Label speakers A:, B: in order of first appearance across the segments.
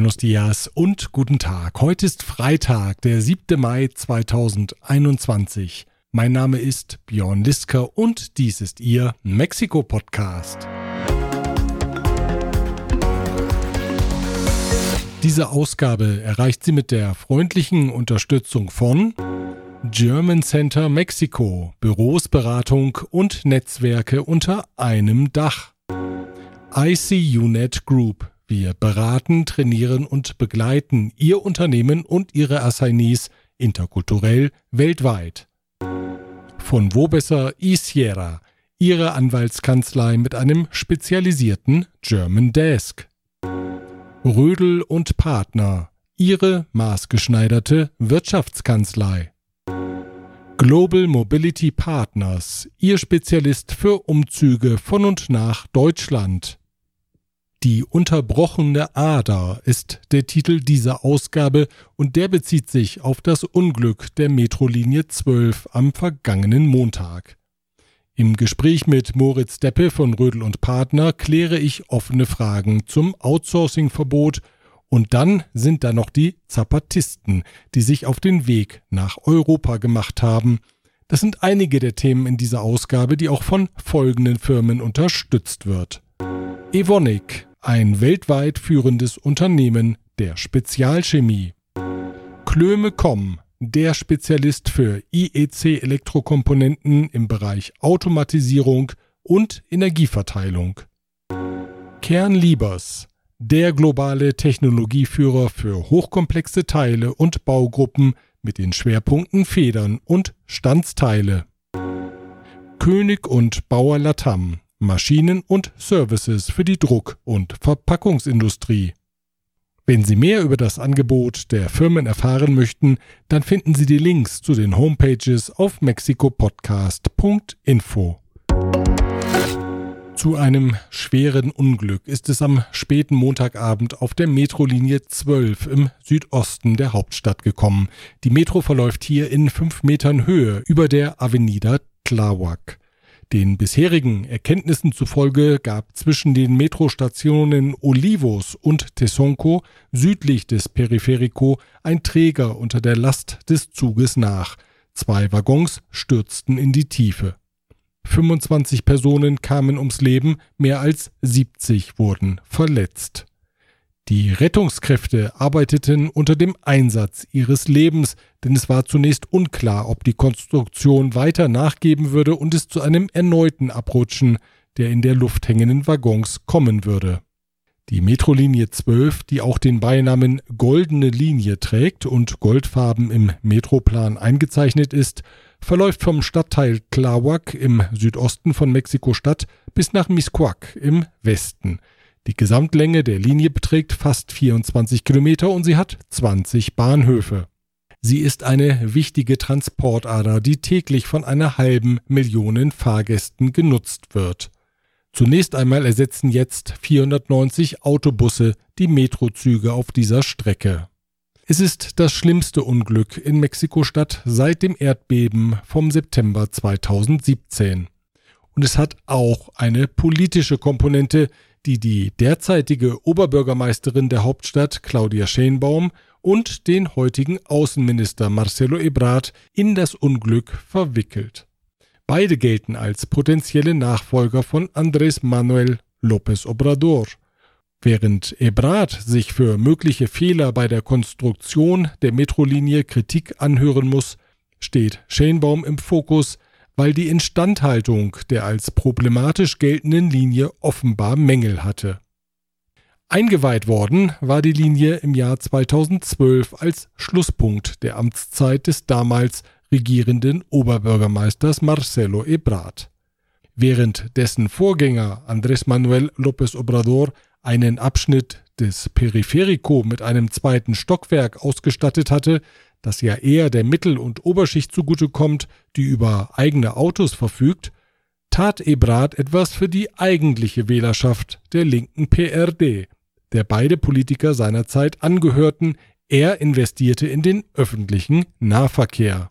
A: Buenos dias und guten Tag. Heute ist Freitag, der 7. Mai 2021. Mein Name ist Björn Lisker und dies ist Ihr Mexiko-Podcast. Diese Ausgabe erreicht sie mit der freundlichen Unterstützung von German Center Mexiko, Büros, Beratung und Netzwerke unter einem Dach. ICUNET Group, wir beraten, trainieren und begleiten Ihr Unternehmen und Ihre Assignees interkulturell weltweit. Von wo besser eSierra, Ihre Anwaltskanzlei mit einem spezialisierten German Desk. Rödel und Partner, Ihre maßgeschneiderte Wirtschaftskanzlei. Global Mobility Partners, Ihr Spezialist für Umzüge von und nach Deutschland. Die unterbrochene Ader ist der Titel dieser Ausgabe und der bezieht sich auf das Unglück der Metrolinie 12 am vergangenen Montag. Im Gespräch mit Moritz Deppe von Rödel und Partner kläre ich offene Fragen zum Outsourcing-Verbot und dann sind da noch die Zapatisten, die sich auf den Weg nach Europa gemacht haben. Das sind einige der Themen in dieser Ausgabe, die auch von folgenden Firmen unterstützt wird. Evonik ein weltweit führendes Unternehmen der Spezialchemie. Klöme.com, der Spezialist für IEC-Elektrokomponenten im Bereich Automatisierung und Energieverteilung. Kernliebers, der globale Technologieführer für hochkomplexe Teile und Baugruppen mit den Schwerpunkten Federn und Standsteile. König und Bauer Latam, Maschinen und Services für die Druck- und Verpackungsindustrie. Wenn Sie mehr über das Angebot der Firmen erfahren möchten, dann finden Sie die Links zu den Homepages auf mexikopodcast.info. Zu einem schweren Unglück ist es am späten Montagabend auf der Metrolinie 12 im Südosten der Hauptstadt gekommen. Die Metro verläuft hier in fünf Metern Höhe über der Avenida Tláhuac. Den bisherigen Erkenntnissen zufolge gab zwischen den Metrostationen Olivos und Tesonco südlich des Periferico ein Träger unter der Last des Zuges nach. Zwei Waggons stürzten in die Tiefe. 25 Personen kamen ums Leben, mehr als 70 wurden verletzt. Die Rettungskräfte arbeiteten unter dem Einsatz ihres Lebens, denn es war zunächst unklar, ob die Konstruktion weiter nachgeben würde und es zu einem erneuten Abrutschen der in der Luft hängenden Waggons kommen würde. Die Metrolinie 12, die auch den Beinamen Goldene Linie trägt und goldfarben im Metroplan eingezeichnet ist, verläuft vom Stadtteil Tláhuac im Südosten von Mexiko-Stadt bis nach Miscuac im Westen. Die Gesamtlänge der Linie beträgt fast 24 Kilometer und sie hat 20 Bahnhöfe. Sie ist eine wichtige Transportader, die täglich von einer halben Million Fahrgästen genutzt wird. Zunächst einmal ersetzen jetzt 490 Autobusse die Metrozüge auf dieser Strecke. Es ist das schlimmste Unglück in Mexiko-Stadt seit dem Erdbeben vom September 2017. Und es hat auch eine politische Komponente, die die derzeitige Oberbürgermeisterin der Hauptstadt Claudia Schenbaum und den heutigen Außenminister Marcelo Ebrard in das Unglück verwickelt. Beide gelten als potenzielle Nachfolger von Andrés Manuel López Obrador. Während Ebrard sich für mögliche Fehler bei der Konstruktion der Metrolinie Kritik anhören muss, steht Schenbaum im Fokus, weil die Instandhaltung der als problematisch geltenden Linie offenbar Mängel hatte. Eingeweiht worden war die Linie im Jahr 2012 als Schlusspunkt der Amtszeit des damals regierenden Oberbürgermeisters Marcelo Ebrard. Während dessen Vorgänger Andrés Manuel López Obrador einen Abschnitt des Periferico mit einem zweiten Stockwerk ausgestattet hatte, das ja eher der Mittel- und Oberschicht zugutekommt, die über eigene Autos verfügt, tat Ebrard etwas für die eigentliche Wählerschaft der linken PRD, der beide Politiker seinerzeit angehörten, er investierte in den öffentlichen Nahverkehr.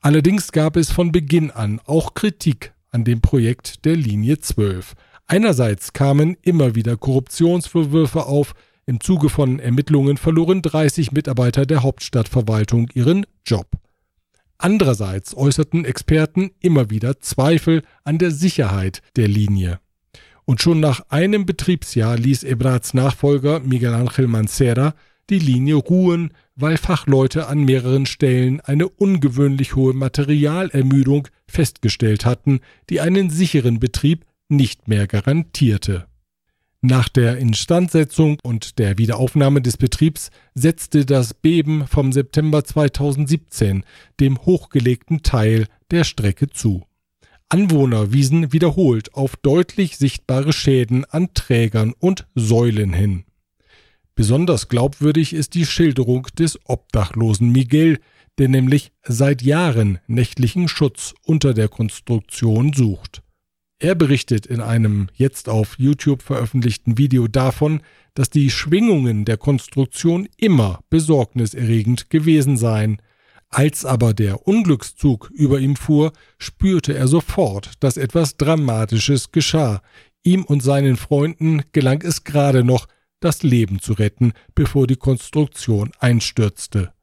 A: Allerdings gab es von Beginn an auch Kritik an dem Projekt der Linie 12. Einerseits kamen immer wieder Korruptionsvorwürfe auf, Im Zuge von Ermittlungen verloren 30 Mitarbeiter der Hauptstadtverwaltung ihren Job. Andererseits äußerten Experten immer wieder Zweifel an der Sicherheit der Linie. Und schon nach einem Betriebsjahr ließ Ebrards Nachfolger Miguel Ángel Mancera die Linie ruhen, weil Fachleute an mehreren Stellen eine ungewöhnlich hohe Materialermüdung festgestellt hatten, die einen sicheren Betrieb nicht mehr garantierte. Nach der Instandsetzung und der Wiederaufnahme des Betriebs setzte das Beben vom September 2017 dem hochgelegten Teil der Strecke zu. Anwohner wiesen wiederholt auf deutlich sichtbare Schäden an Trägern und Säulen hin. Besonders glaubwürdig ist die Schilderung des obdachlosen Miguel, der nämlich seit Jahren nächtlichen Schutz unter der Konstruktion sucht. Er berichtet in einem jetzt auf YouTube veröffentlichten Video davon, dass die Schwingungen der Konstruktion immer besorgniserregend gewesen seien. Als aber der Unglückszug über ihm fuhr, spürte er sofort, dass etwas Dramatisches geschah. Ihm und seinen Freunden gelang es gerade noch, das Leben zu retten, bevor die Konstruktion einstürzte.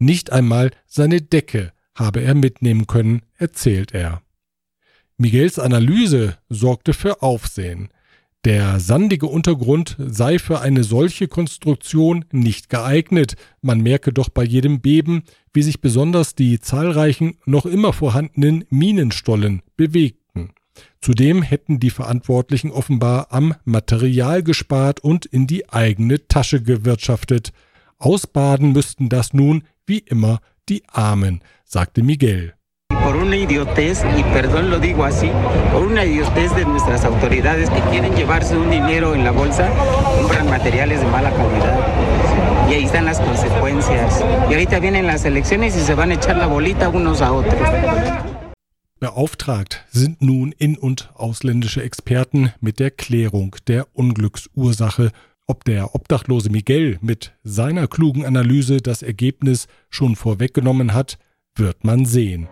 A: Nicht einmal seine Decke habe er mitnehmen können, erzählt er. Miguels Analyse sorgte für Aufsehen. Der sandige Untergrund sei für eine solche Konstruktion nicht geeignet, man merke doch bei jedem Beben, wie sich besonders die zahlreichen noch immer vorhandenen Minenstollen bewegten. Zudem hätten die Verantwortlichen offenbar am Material gespart und in die eigene Tasche gewirtschaftet. Ausbaden müssten das nun, wie immer, die Armen, sagte Miguel.
B: Por una idiotez, y perdón lo digo así, por una idiotez de nuestras autoridades que quieren llevarse un dinero en la bolsa, compran materiales de mala calidad. Y ahí están las consecuencias. Y ahorita vienen las elecciones y se van a echar la bolita unos a otros.
A: Beauftragt sind nun in- und ausländische Experten mit der Klärung der Unglücksursache. Ob der obdachlose Miguel mit seiner klugen Analyse das Ergebnis schon vorweggenommen hat, wird man sehen.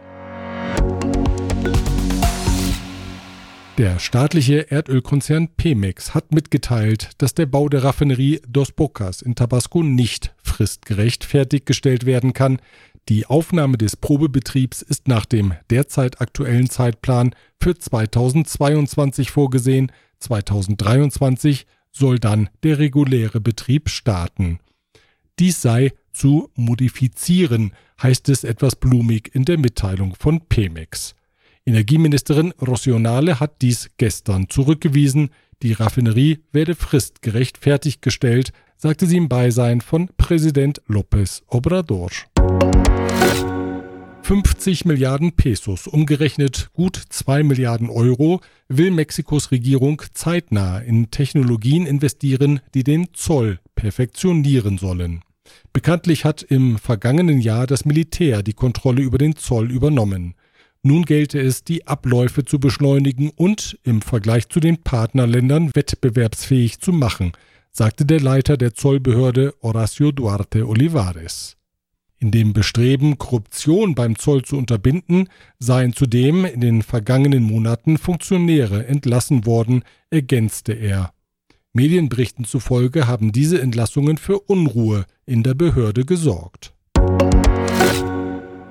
A: Der staatliche Erdölkonzern Pemex hat mitgeteilt, dass der Bau der Raffinerie Dos Bocas in Tabasco nicht fristgerecht fertiggestellt werden kann. Die Aufnahme des Probebetriebs ist nach dem derzeit aktuellen Zeitplan für 2022 vorgesehen. 2023 soll dann der reguläre Betrieb starten. Dies sei zu modifizieren, heißt es etwas blumig in der Mitteilung von Pemex. Energieministerin Rosionale hat dies gestern zurückgewiesen. Die Raffinerie werde fristgerecht fertiggestellt, sagte sie im Beisein von Präsident López Obrador. 50 Milliarden Pesos, umgerechnet gut 2 Milliarden Euro, will Mexikos Regierung zeitnah in Technologien investieren, die den Zoll perfektionieren sollen. Bekanntlich hat im vergangenen Jahr das Militär die Kontrolle über den Zoll übernommen. Nun gelte es, die Abläufe zu beschleunigen und im Vergleich zu den Partnerländern wettbewerbsfähig zu machen, sagte der Leiter der Zollbehörde Horacio Duarte Olivares. In dem Bestreben, Korruption beim Zoll zu unterbinden, seien zudem in den vergangenen Monaten Funktionäre entlassen worden, ergänzte er. Medienberichten zufolge haben diese Entlassungen für Unruhe in der Behörde gesorgt.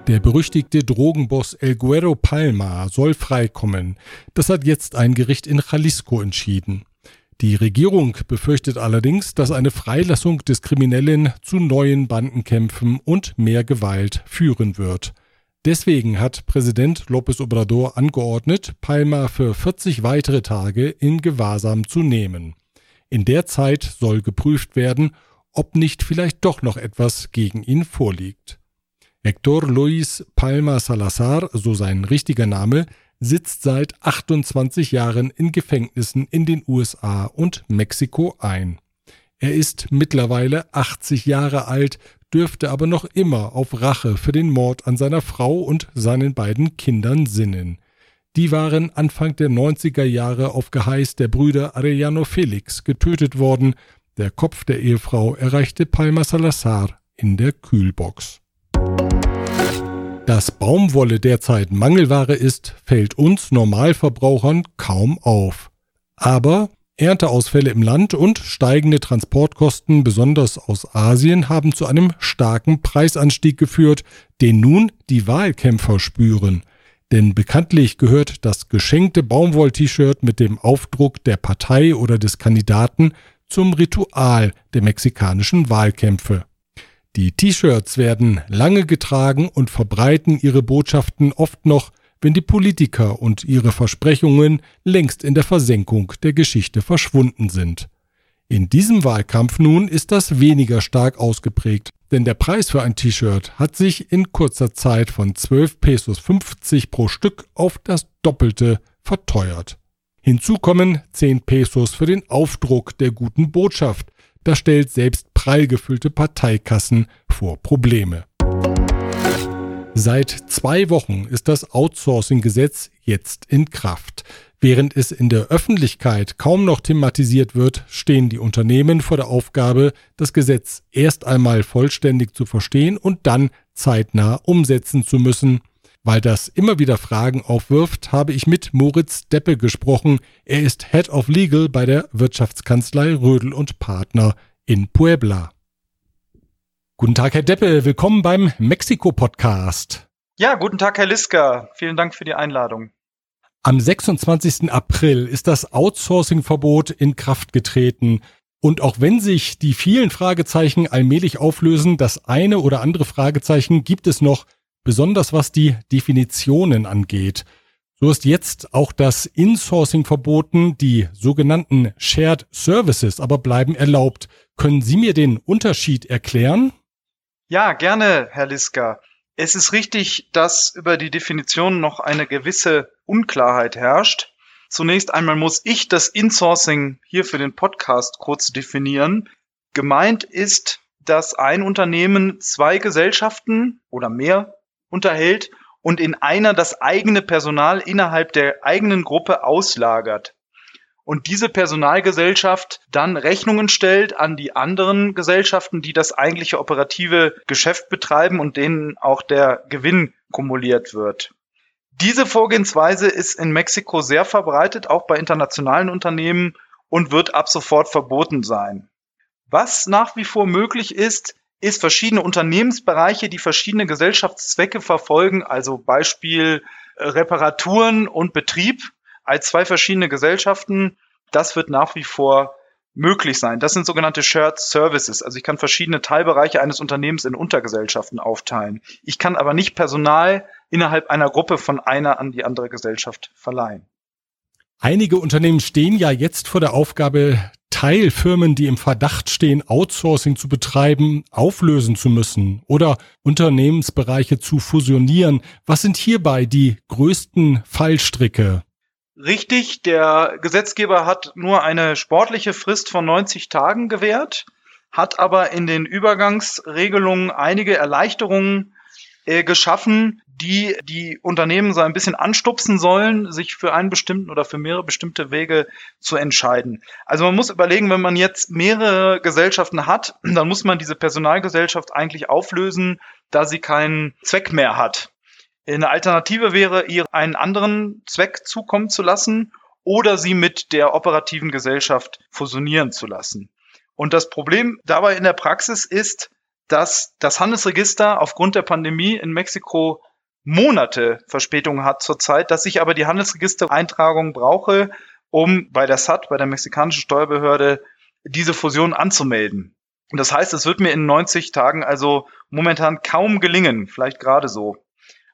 A: Der berüchtigte Drogenboss El Guero Palma soll freikommen. Das hat jetzt ein Gericht in Jalisco entschieden. Die Regierung befürchtet allerdings, dass eine Freilassung des Kriminellen zu neuen Bandenkämpfen und mehr Gewalt führen wird. Deswegen hat Präsident López Obrador angeordnet, Palma für 40 weitere Tage in Gewahrsam zu nehmen. In der Zeit soll geprüft werden, ob nicht vielleicht doch noch etwas gegen ihn vorliegt. Hector Luis Palma Salazar, so sein richtiger Name, sitzt seit 28 Jahren in Gefängnissen in den USA und Mexiko ein. Er ist mittlerweile 80 Jahre alt, dürfte aber noch immer auf Rache für den Mord an seiner Frau und seinen beiden Kindern sinnen. Die waren Anfang der 90er Jahre auf Geheiß der Brüder Arellano Felix getötet worden. Der Kopf der Ehefrau erreichte Palma Salazar in der Kühlbox. Dass Baumwolle derzeit Mangelware ist, fällt uns Normalverbrauchern kaum auf. Aber Ernteausfälle im Land und steigende Transportkosten, besonders aus Asien, haben zu einem starken Preisanstieg geführt, den nun die Wahlkämpfer spüren. Denn bekanntlich gehört das geschenkte Baumwoll-T-Shirt mit dem Aufdruck der Partei oder des Kandidaten zum Ritual der mexikanischen Wahlkämpfe. Die T-Shirts werden lange getragen und verbreiten ihre Botschaften oft noch, wenn die Politiker und ihre Versprechungen längst in der Versenkung der Geschichte verschwunden sind. In diesem Wahlkampf nun ist das weniger stark ausgeprägt, denn der Preis für ein T-Shirt hat sich in kurzer Zeit von 12 Pesos 50 pro Stück auf das Doppelte verteuert. Hinzu kommen 10 Pesos für den Aufdruck der guten Botschaft. Das stellt selbst prall gefüllte Parteikassen vor Probleme. Seit zwei Wochen ist das Outsourcing-Gesetz jetzt in Kraft. Während es in der Öffentlichkeit kaum noch thematisiert wird, stehen die Unternehmen vor der Aufgabe, das Gesetz erst einmal vollständig zu verstehen und dann zeitnah umsetzen zu müssen. Weil das immer wieder Fragen aufwirft, habe ich mit Moritz Deppe gesprochen. Er ist Head of Legal bei der Wirtschaftskanzlei Rödel und Partner in Puebla. Guten Tag, Herr Deppe. Willkommen beim Mexiko-Podcast.
C: Ja, guten Tag, Herr Liska. Vielen Dank für die Einladung.
A: Am 26. April ist das Outsourcing-Verbot in Kraft getreten. Und auch wenn sich die vielen Fragezeichen allmählich auflösen, das eine oder andere Fragezeichen gibt es noch, besonders was die Definitionen angeht. So ist jetzt auch das Insourcing verboten, die sogenannten Shared Services aber bleiben erlaubt. Können Sie mir den Unterschied erklären?
C: Ja, gerne, Herr Liska. Es ist richtig, dass über die Definition noch eine gewisse Unklarheit herrscht. Zunächst einmal muss ich das Insourcing hier für den Podcast kurz definieren. Gemeint ist, dass ein Unternehmen zwei Gesellschaften oder mehr unterhält und in einer das eigene Personal innerhalb der eigenen Gruppe auslagert. Und diese Personalgesellschaft dann Rechnungen stellt an die anderen Gesellschaften, die das eigentliche operative Geschäft betreiben und denen auch der Gewinn kumuliert wird. Diese Vorgehensweise ist in Mexiko sehr verbreitet, auch bei internationalen Unternehmen und wird ab sofort verboten sein. Was nach wie vor möglich ist, ist verschiedene Unternehmensbereiche, die verschiedene Gesellschaftszwecke verfolgen, also Beispiel äh, Reparaturen und Betrieb als zwei verschiedene Gesellschaften. Das wird nach wie vor möglich sein. Das sind sogenannte Shared Services. Also ich kann verschiedene Teilbereiche eines Unternehmens in Untergesellschaften aufteilen. Ich kann aber nicht Personal innerhalb einer Gruppe von einer an die andere Gesellschaft verleihen.
A: Einige Unternehmen stehen ja jetzt vor der Aufgabe, Teilfirmen, die im Verdacht stehen, Outsourcing zu betreiben, auflösen zu müssen oder Unternehmensbereiche zu fusionieren. Was sind hierbei die größten Fallstricke?
C: Richtig, der Gesetzgeber hat nur eine sportliche Frist von 90 Tagen gewährt, hat aber in den Übergangsregelungen einige Erleichterungen äh, geschaffen, die die Unternehmen so ein bisschen anstupsen sollen, sich für einen bestimmten oder für mehrere bestimmte Wege zu entscheiden. Also man muss überlegen, wenn man jetzt mehrere Gesellschaften hat, dann muss man diese Personalgesellschaft eigentlich auflösen, da sie keinen Zweck mehr hat. Eine Alternative wäre, ihr einen anderen Zweck zukommen zu lassen oder sie mit der operativen Gesellschaft fusionieren zu lassen. Und das Problem dabei in der Praxis ist, dass das Handelsregister aufgrund der Pandemie in Mexiko Monate Verspätung hat zurzeit, dass ich aber die Handelsregistereintragung brauche, um bei der SAT, bei der mexikanischen Steuerbehörde, diese Fusion anzumelden. Und das heißt, es wird mir in 90 Tagen also momentan kaum gelingen, vielleicht gerade so.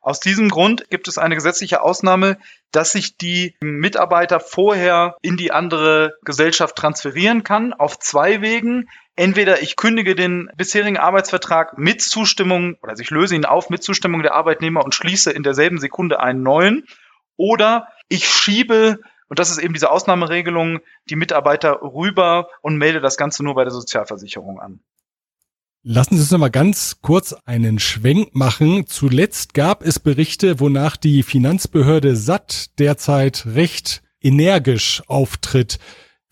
C: Aus diesem Grund gibt es eine gesetzliche Ausnahme, dass sich die Mitarbeiter vorher in die andere Gesellschaft transferieren kann, auf zwei Wegen. Entweder ich kündige den bisherigen Arbeitsvertrag mit Zustimmung oder ich löse ihn auf mit Zustimmung der Arbeitnehmer und schließe in derselben Sekunde einen neuen. Oder ich schiebe, und das ist eben diese Ausnahmeregelung, die Mitarbeiter rüber und melde das Ganze nur bei der Sozialversicherung an.
A: Lassen Sie uns noch mal ganz kurz einen Schwenk machen. Zuletzt gab es Berichte, wonach die Finanzbehörde SAT derzeit recht energisch auftritt.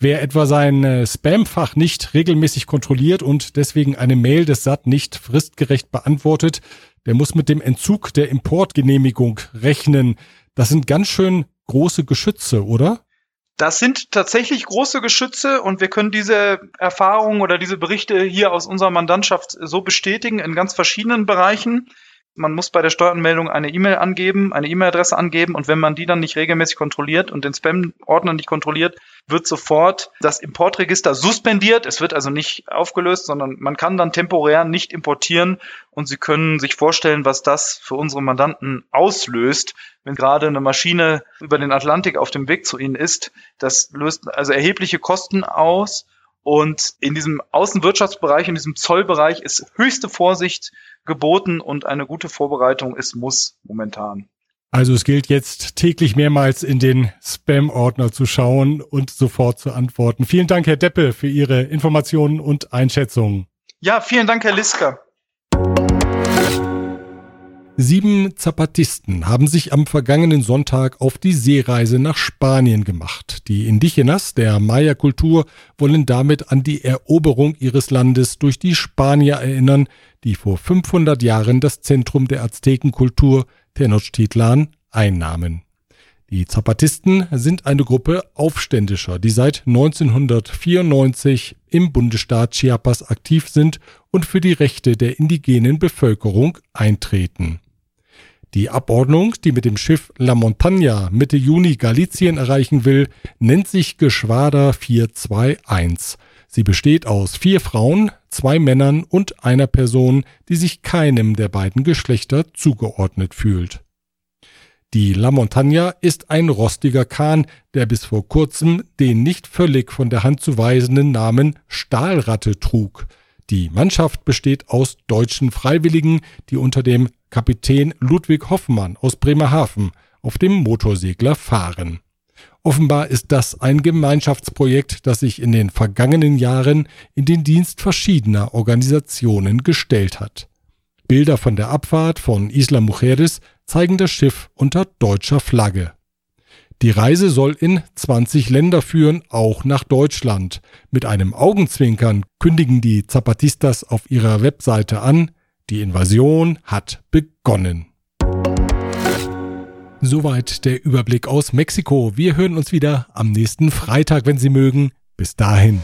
A: Wer etwa sein äh, Spamfach nicht regelmäßig kontrolliert und deswegen eine Mail des SAT nicht fristgerecht beantwortet, der muss mit dem Entzug der Importgenehmigung rechnen. Das sind ganz schön große Geschütze, oder?
C: Das sind tatsächlich große Geschütze und wir können diese Erfahrungen oder diese Berichte hier aus unserer Mandantschaft so bestätigen in ganz verschiedenen Bereichen man muss bei der Steueranmeldung eine E-Mail angeben, eine E-Mail-Adresse angeben und wenn man die dann nicht regelmäßig kontrolliert und den Spam-Ordner nicht kontrolliert, wird sofort das Importregister suspendiert. Es wird also nicht aufgelöst, sondern man kann dann temporär nicht importieren und Sie können sich vorstellen, was das für unsere Mandanten auslöst, wenn gerade eine Maschine über den Atlantik auf dem Weg zu Ihnen ist. Das löst also erhebliche Kosten aus und in diesem Außenwirtschaftsbereich, in diesem Zollbereich ist höchste Vorsicht geboten und eine gute Vorbereitung ist Muss momentan.
A: Also es gilt jetzt täglich mehrmals in den Spam-Ordner zu schauen und sofort zu antworten. Vielen Dank, Herr Deppe, für Ihre Informationen und Einschätzungen.
C: Ja, vielen Dank, Herr Liska.
A: Sieben Zapatisten haben sich am vergangenen Sonntag auf die Seereise nach Spanien gemacht. Die Indigenas der Maya-Kultur wollen damit an die Eroberung ihres Landes durch die Spanier erinnern, die vor 500 Jahren das Zentrum der Aztekenkultur, Tenochtitlan, einnahmen. Die Zapatisten sind eine Gruppe Aufständischer, die seit 1994 im Bundesstaat Chiapas aktiv sind und für die Rechte der indigenen Bevölkerung eintreten. Die Abordnung, die mit dem Schiff La Montaña Mitte Juni Galizien erreichen will, nennt sich Geschwader 421. Sie besteht aus vier Frauen, zwei Männern und einer Person, die sich keinem der beiden Geschlechter zugeordnet fühlt. Die La Montaña ist ein rostiger Kahn, der bis vor kurzem den nicht völlig von der Hand zu weisenden Namen Stahlratte trug. Die Mannschaft besteht aus deutschen Freiwilligen, die unter dem Kapitän Ludwig Hoffmann aus Bremerhaven auf dem Motorsegler fahren. Offenbar ist das ein Gemeinschaftsprojekt, das sich in den vergangenen Jahren in den Dienst verschiedener Organisationen gestellt hat. Bilder von der Abfahrt von Isla Mujeres zeigen das Schiff unter deutscher Flagge. Die Reise soll in 20 Länder führen, auch nach Deutschland. Mit einem Augenzwinkern kündigen die Zapatistas auf ihrer Webseite an, die Invasion hat begonnen. Soweit der Überblick aus Mexiko. Wir hören uns wieder am nächsten Freitag, wenn Sie mögen. Bis dahin.